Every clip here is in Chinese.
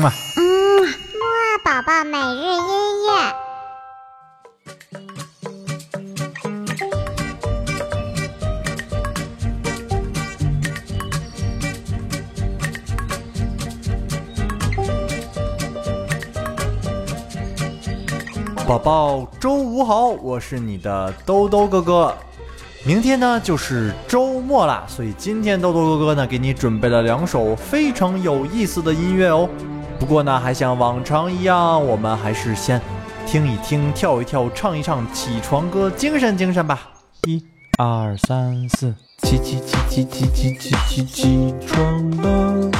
嗯啊，嗯，木二宝宝每日音乐。宝宝，周五好，我是你的兜兜哥哥。明天呢就是周末啦，所以今天兜兜哥哥呢给你准备了两首非常有意思的音乐哦。不过呢，还像往常一样，我们还是先听一听、跳一跳、唱一唱起床歌，精神精神吧。一、二、三、四，起起起起起起起起起床了，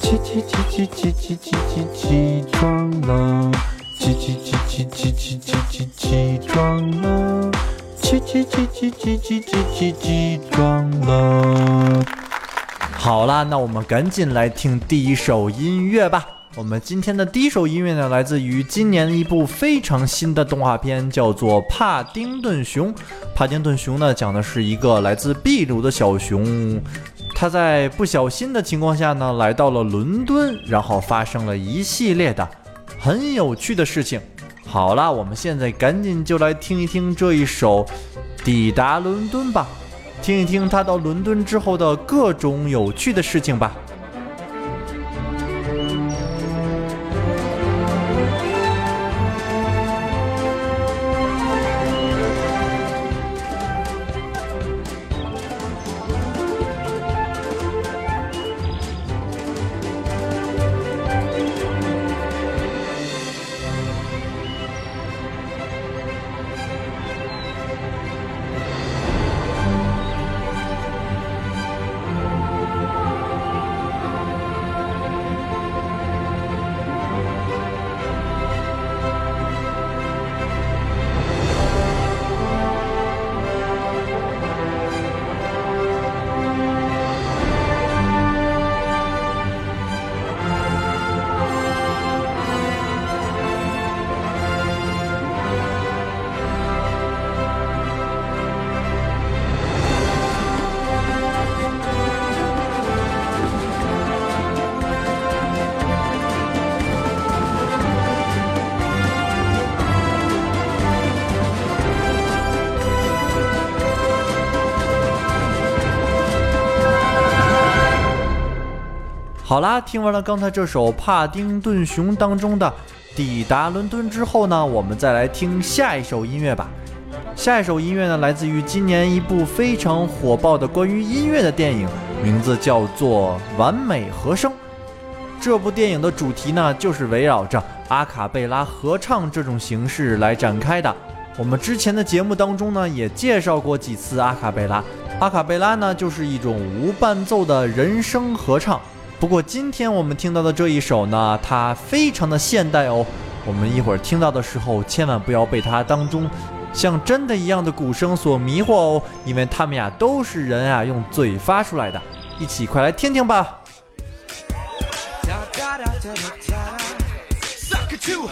起起起起起起起起起床了，起起起起起起起起起床了，起起起起起起起起起床了。好啦，那我们赶紧来听第一首音乐吧。我们今天的第一首音乐呢，来自于今年一部非常新的动画片，叫做《帕丁顿熊》。帕丁顿熊呢，讲的是一个来自秘鲁的小熊，它在不小心的情况下呢，来到了伦敦，然后发生了一系列的很有趣的事情。好啦，我们现在赶紧就来听一听这一首《抵达伦敦》吧，听一听他到伦敦之后的各种有趣的事情吧。好啦，听完了刚才这首《帕丁顿熊》当中的《抵达伦敦》之后呢，我们再来听下一首音乐吧。下一首音乐呢，来自于今年一部非常火爆的关于音乐的电影，名字叫做《完美和声》。这部电影的主题呢，就是围绕着阿卡贝拉合唱这种形式来展开的。我们之前的节目当中呢，也介绍过几次阿卡贝拉。阿卡贝拉呢，就是一种无伴奏的人声合唱。不过今天我们听到的这一首呢，它非常的现代哦。我们一会儿听到的时候，千万不要被它当中像真的一样的鼓声所迷惑哦，因为它们呀都是人啊用嘴发出来的。一起快来听听吧。too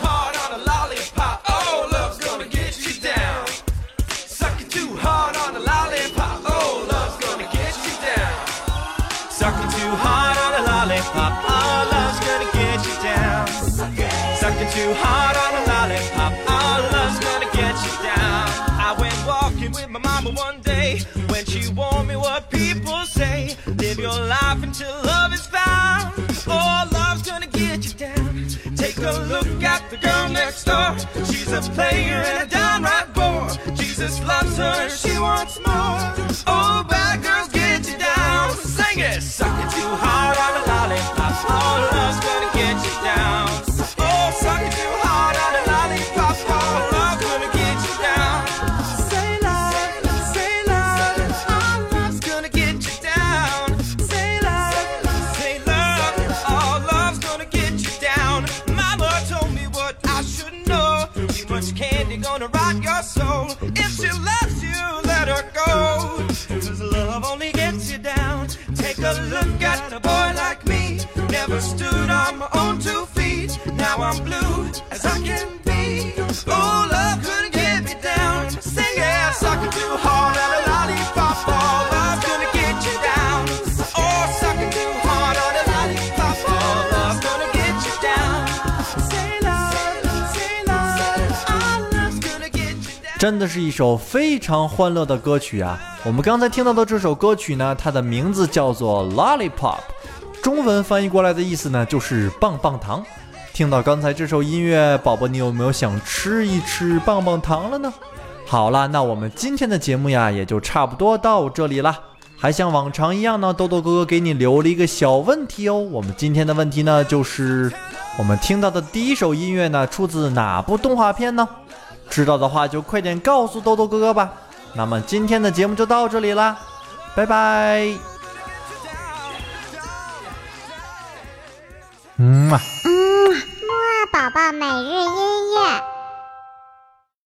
mama one day when she warned me what people say. Live your life until love is found. Oh, love's gonna get you down. Take a look at the girl next door. She's a player and a downright bore. Jesus loves her, she wants more. Oh, bad girls get you down. Sing it, much candy gonna rot your soul. If she loves you, let her go. Cause love only gets you down. Take a look at a boy like me. Never stood on my own two feet. Now I'm blue 真的是一首非常欢乐的歌曲啊！我们刚才听到的这首歌曲呢，它的名字叫做《Lollipop》，中文翻译过来的意思呢就是棒棒糖。听到刚才这首音乐，宝宝你有没有想吃一吃棒棒糖了呢？好啦，那我们今天的节目呀也就差不多到这里啦。还像往常一样呢，豆豆哥哥给你留了一个小问题哦。我们今天的问题呢就是，我们听到的第一首音乐呢出自哪部动画片呢？知道的话就快点告诉豆豆哥哥吧。那么今天的节目就到这里啦，拜拜。嗯啊。嗯，木啊宝宝每日音乐。